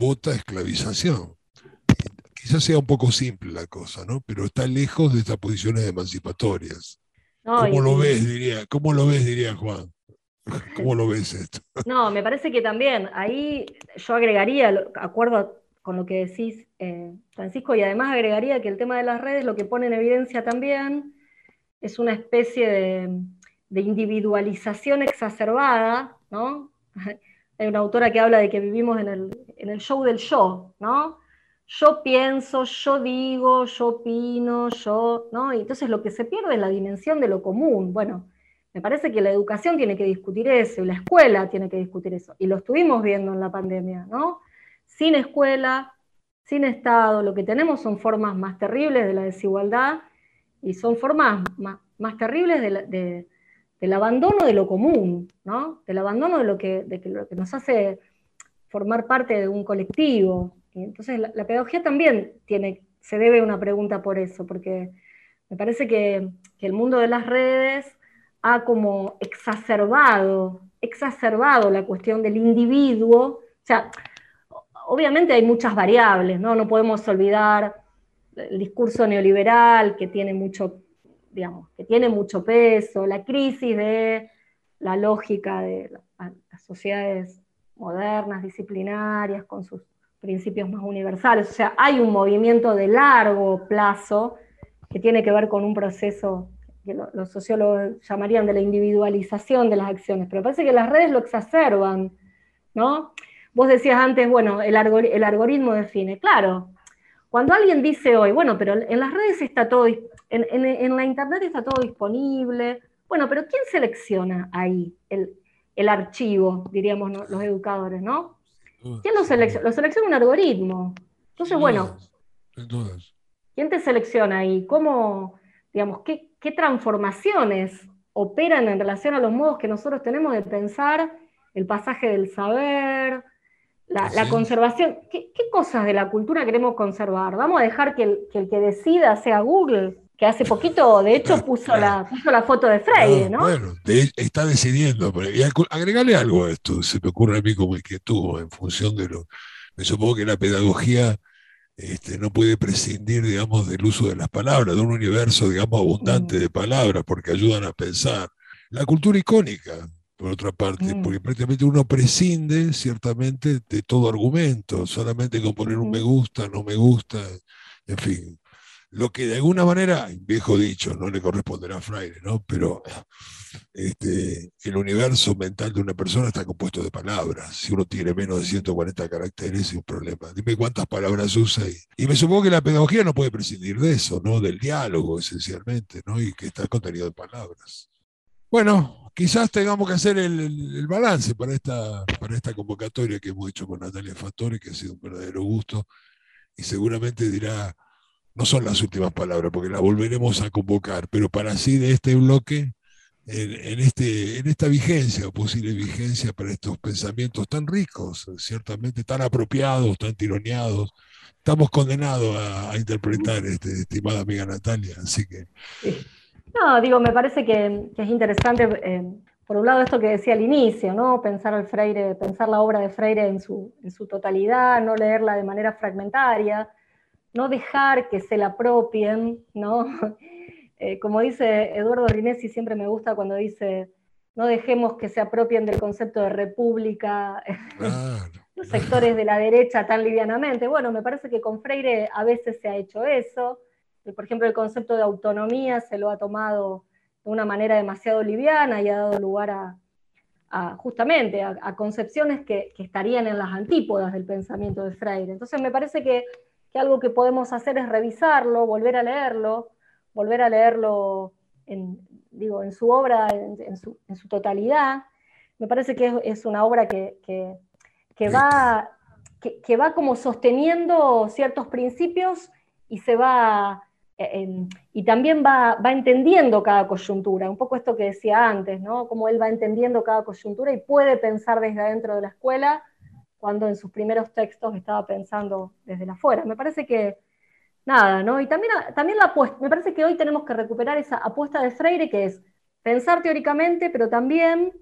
vota esclavización. Quizás sea un poco simple la cosa, ¿no? Pero está lejos de estas posiciones emancipatorias. No, ¿Cómo y- lo ves, diría? ¿Cómo lo ves, diría Juan? ¿Cómo lo ves esto? No, me parece que también ahí yo agregaría, acuerdo con lo que decís, eh, Francisco, y además agregaría que el tema de las redes lo que pone en evidencia también es una especie de, de individualización exacerbada, ¿no? Hay una autora que habla de que vivimos en el, show del yo, ¿no? Yo pienso, yo digo, yo opino, yo, ¿no? Y entonces lo que se pierde es la dimensión de lo común. Bueno, me parece que la educación tiene que discutir eso, y la escuela tiene que discutir eso. Y lo estuvimos viendo en la pandemia, ¿no? Sin escuela, sin Estado, lo que tenemos son formas más terribles de la desigualdad y son formas más, más terribles de, la- de- del abandono de lo común, ¿no? Del abandono de lo que, de lo que nos hace formar parte de un colectivo. Y entonces la, la pedagogía también tiene, se debe una pregunta por eso, porque me parece que, que el mundo de las redes ha como exacerbado, exacerbado la cuestión del individuo. O sea, obviamente hay muchas variables, ¿no? No podemos olvidar el discurso neoliberal que tiene mucho, digamos, que tiene mucho peso, la crisis de la lógica de la- las sociedades modernas, disciplinarias, con sus principios más universales. O sea, hay un movimiento de largo plazo que tiene que ver con un proceso que lo- los sociólogos llamarían de la individualización de las acciones, pero parece que las redes lo exacerban, ¿no? Vos decías antes, bueno, el, algori- el algoritmo define. Claro, cuando alguien dice hoy, bueno, pero en las redes está todo, en, en- en la internet está todo disponible, bueno, pero ¿quién selecciona ahí el, el archivo, diríamos ¿no? los educadores, ¿no? ¿Quién lo selecciona? Lo selecciona un algoritmo. Entonces, bueno, dudas. ¿Quién te selecciona ahí? ¿Cómo, digamos, qué, qué transformaciones operan en relación a los modos que nosotros tenemos de pensar el pasaje del saber, la, conservación? ¿Qué, qué cosas de la cultura queremos conservar? ¿Vamos a dejar que el que, el que decida sea Google? Que hace poquito, de hecho, puso la, puso la foto de Freire, Ah, ¿no? Bueno, de- está decidiendo. pero- Y agregarle algo a esto, se me ocurre a mí como inquietud en función de lo. Me supongo que la pedagogía este, no puede prescindir, digamos, del uso de las palabras, de un universo, digamos, abundante Mm. de palabras, porque ayudan a pensar. La cultura icónica, por otra parte, Mm. porque prácticamente uno prescinde, ciertamente, de todo argumento, solamente con poner un me gusta, no me gusta, en fin. Lo que de alguna manera, viejo dicho, no le corresponderá a Freire, ¿no? Pero este, el universo mental de una persona está compuesto de palabras. Si uno tiene menos de 140 caracteres, es un problema. Dime cuántas palabras usa. Y, y me supongo que la pedagogía no puede prescindir de eso, ¿no? Del diálogo, esencialmente, ¿no? Y que está contenido de palabras. Bueno, quizás tengamos que hacer el, balance para esta, para esta convocatoria que hemos hecho con Natalia Fattori, que ha sido un verdadero gusto. Y seguramente dirá, no son las últimas palabras, porque las volveremos a convocar, pero para así de este bloque, en, este, en esta vigencia o posible vigencia para estos pensamientos tan ricos, ciertamente tan apropiados, tan tironeados, estamos condenados a, interpretar, este, estimada amiga Natalia. Así que, No, digo, me parece que, que es interesante, eh, por un lado, esto que decía al inicio, ¿no? Pensar al Freire, pensar la obra de Freire en su, en su totalidad, no leerla de manera fragmentaria, no dejar que se la apropien, ¿no? Eh, como dice Eduardo Rinesi, siempre me gusta cuando dice, no dejemos que se apropien del concepto de república claro, los sectores de la derecha tan livianamente. Bueno, me parece que con Freire a veces se ha hecho eso. Eh, Por ejemplo, el concepto de autonomía se lo ha tomado de una manera demasiado liviana y ha dado lugar a, a, justamente a, a concepciones que, que, estarían en las antípodas del pensamiento de Freire. Entonces me parece que, que, algo que podemos hacer es revisarlo, volver a leerlo, volver a leerlo en, digo, en su obra, en, su, en su, totalidad. Me parece que es, una obra que, que, va, que, va como sosteniendo ciertos principios y se va eh, y también va, va, entendiendo cada coyuntura, un poco esto que decía antes, ¿no? Cómo él va entendiendo cada coyuntura y puede pensar desde adentro de la escuela cuando en sus primeros textos estaba pensando desde la afuera. Me parece que nada, ¿no? Y también, también la apuesta, me parece que hoy tenemos que recuperar esa apuesta de Freire que es pensar teóricamente, pero también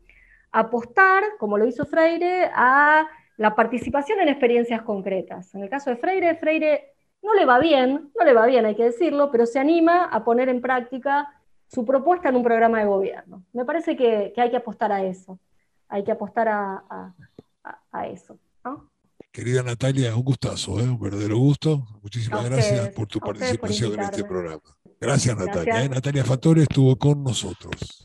apostar, como lo hizo Freire, a la participación en experiencias concretas. En el caso de Freire, Freire no le va bien, no le va bien, hay que decirlo, pero se anima a poner en práctica su propuesta en un programa de gobierno. Me parece que, hay que apostar a eso, hay que apostar a eso. ¿No? Querida Natalia, un gustazo, ¿eh? un verdadero gusto. Muchísimas gracias por tu participación por en este programa. Gracias, Natalia. Gracias. ¿eh? Natalia Fatore estuvo con nosotros.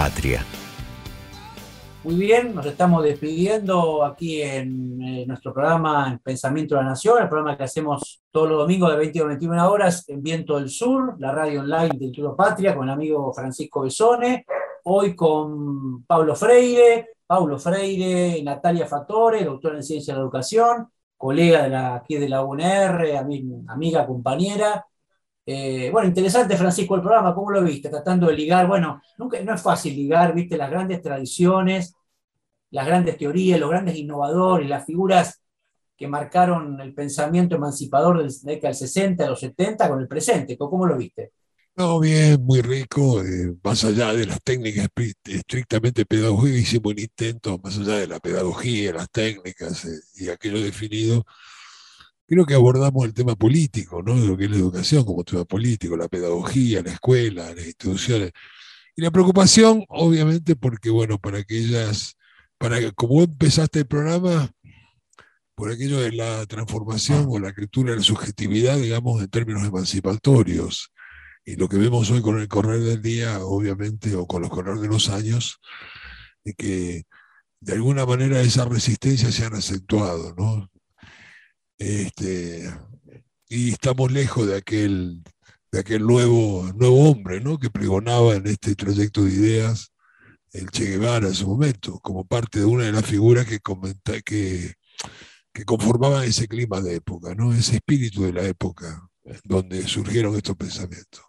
patria. Muy bien, nos estamos despidiendo aquí en, eh, nuestro programa Pensamiento de la Nación, el programa que hacemos todos los domingos de 20 a 21 horas en Viento del Sur, la radio online de Turo Patria, con el amigo Francisco Besone, hoy con Pablo Freire, Pablo Freire, Natalia Fatore, doctora en Ciencia de la Educación, colega aquí de la UNR, amiga, compañera, eh, bueno, interesante, Francisco, el programa, ¿cómo lo viste? Tratando de ligar, bueno, nunca, no es fácil ligar, viste, las grandes tradiciones, las grandes teorías, los grandes innovadores, las figuras que marcaron el pensamiento emancipador de la del 60, de los 70, con el presente. ¿Cómo lo viste? No, bien, muy rico, eh, más allá de las técnicas estrictamente pedagógicas, hicimos un intento, más allá de la pedagogía, las técnicas eh, y aquello definido, creo que abordamos el tema político, ¿no? De lo que es la educación como tema político, la pedagogía, la escuela, las instituciones. Y la preocupación, obviamente, porque, bueno, para aquellas, para como empezaste el programa, por aquello de la transformación o la escritura de la subjetividad, digamos, en términos emancipatorios. Y lo que vemos hoy con el correr del día, obviamente, o con los correr de los años, es que de alguna manera esas resistencias se han acentuado, ¿no? Este, y estamos lejos de aquel, de aquel nuevo, nuevo hombre, ¿no? Que pregonaba en este trayecto de ideas el Che Guevara en su momento, como parte de una de las figuras que, comenta, que, que conformaban ese clima de época, ¿no? Ese espíritu de la época donde surgieron estos pensamientos.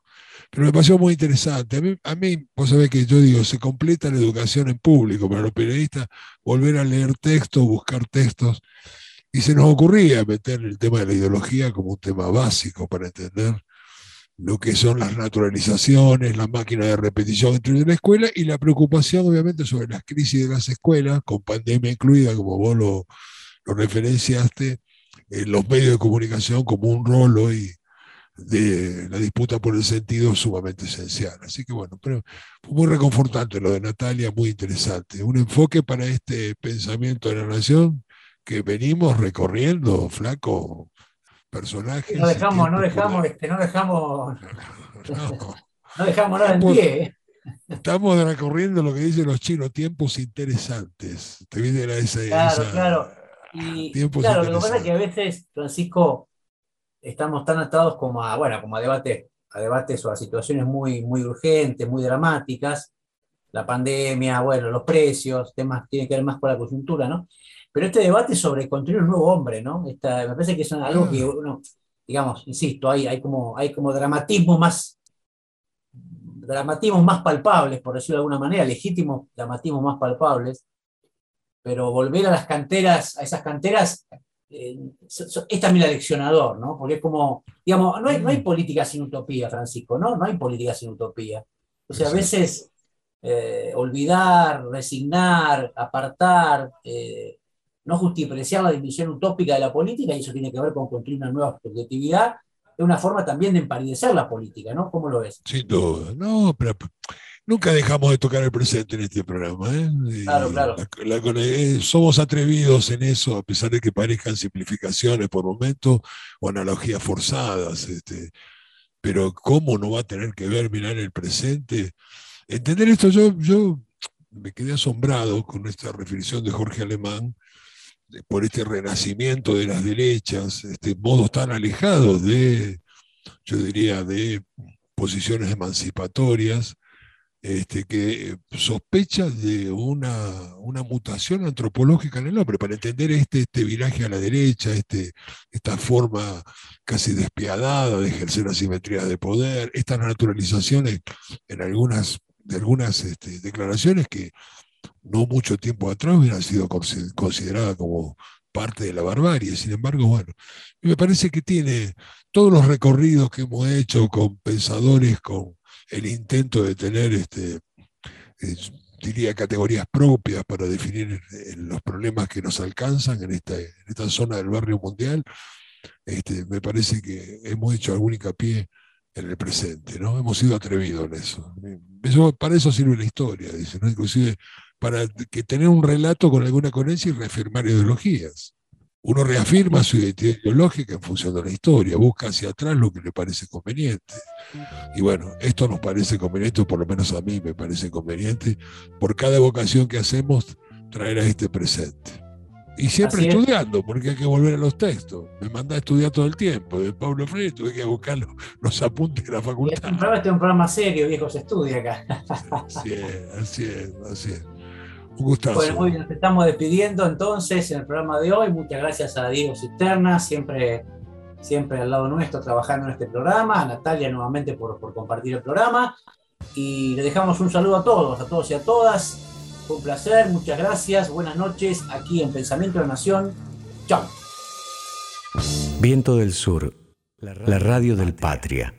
Pero me pareció muy interesante. A mí, a mí, vos sabés que yo digo, se completa la educación en público para los periodistas, volver a leer textos, buscar textos. Y se nos ocurría meter el tema de la ideología como un tema básico para entender lo que son las naturalizaciones, la máquina de repetición dentro de la escuela y la preocupación, obviamente, sobre las crisis de las escuelas, con pandemia incluida, como vos lo, lo referenciaste, eh, los medios de comunicación como un rol hoy de la disputa por el sentido sumamente esencial. Así que bueno, pero fue muy reconfortante lo de Natalia, muy interesante. Un enfoque para este pensamiento de la nación que venimos recorriendo, flaco, personajes. No dejamos, no dejamos, este, no dejamos, No, no dejamos nada en pie. estamos recorriendo lo que dicen los chinos, tiempos interesantes. Te viene la, esa, Claro, esa- claro. Y claro, lo que pasa es que a veces, Francisco, estamos tan atados como a, bueno, como a debates, a debates o a situaciones muy, muy urgentes, muy dramáticas, la pandemia, bueno, los precios, temas tienen que ver más con la coyuntura, ¿no? Pero este debate sobre construir un nuevo hombre, ¿no? Esta, me parece que es algo que uno, digamos, insisto, hay, hay como, hay como dramatismo más, dramatismos más palpables, por decirlo de alguna manera, legítimos dramatismos más palpables, pero volver a las canteras, a esas canteras, eh, so- so- es también aleccionador, ¿no? Porque es como, digamos, no hay, no hay política sin utopía, Francisco, ¿no? No hay política sin utopía. O sea, a veces eh, olvidar, resignar, apartar, eh, no justipreciar la dimensión utópica de la política, y eso tiene que ver con construir una nueva subjetividad, es una forma también de empalidecer la política, ¿no? ¿Cómo lo ves? Sin duda. No, pero nunca dejamos de tocar el presente en este programa. ¿eh? Claro, claro. la- la- eh, somos atrevidos en eso, a pesar de que parezcan simplificaciones por momentos o analogías forzadas. Este, pero ¿cómo no va a tener que ver mirar el presente? Entender esto, yo, yo me quedé asombrado con esta reflexión de Jorge Alemán por este renacimiento de las derechas, este modos tan alejados de, yo diría, de posiciones emancipatorias, este, que sospecha de una, una mutación antropológica en el hombre, para entender este, este viraje a la derecha, este, esta forma casi despiadada de ejercer asimetrías de poder, estas naturalizaciones en algunas, de algunas este, declaraciones que no mucho tiempo atrás hubieran sido consi- consideradas como parte de la barbarie. Sin embargo, bueno, me parece que tiene todos los recorridos que hemos hecho con pensadores, con el intento de tener, este, eh, diría, categorías propias para definir eh, los problemas que nos alcanzan en esta, zona del barrio mundial, este, me parece que hemos hecho algún hincapié en el presente, ¿no? Hemos sido atrevidos en eso. Eso- para eso sirve la historia, dice, ¿no? Inclusive para que tener un relato con alguna coherencia y reafirmar ideologías. Uno reafirma su identidad ideológica en función de la historia, busca hacia atrás lo que le parece conveniente. Y bueno, esto nos parece conveniente, o por lo menos a mí me parece conveniente, por cada evocación que hacemos, traer a este presente. Y siempre Así es. estudiando, porque hay que volver a los textos. Me manda a estudiar todo el tiempo. De Pablo Freire tuve que buscar los, los apuntes de la este es facultad. este es un programa serio, viejo, se estudia acá. Así es, así es, así es. Un gustazo. Bueno, muy bien, nos estamos despidiendo entonces en el programa de hoy. Muchas gracias a Diego Cisterna, siempre, siempre al lado nuestro trabajando en este programa. A Natalia nuevamente por, por compartir el programa. Y le dejamos un saludo a todos, a todos y a todas. Fue un placer, muchas gracias, buenas noches aquí en Pensamiento de la Nación. Chao. Viento del Sur, la radio del Patria.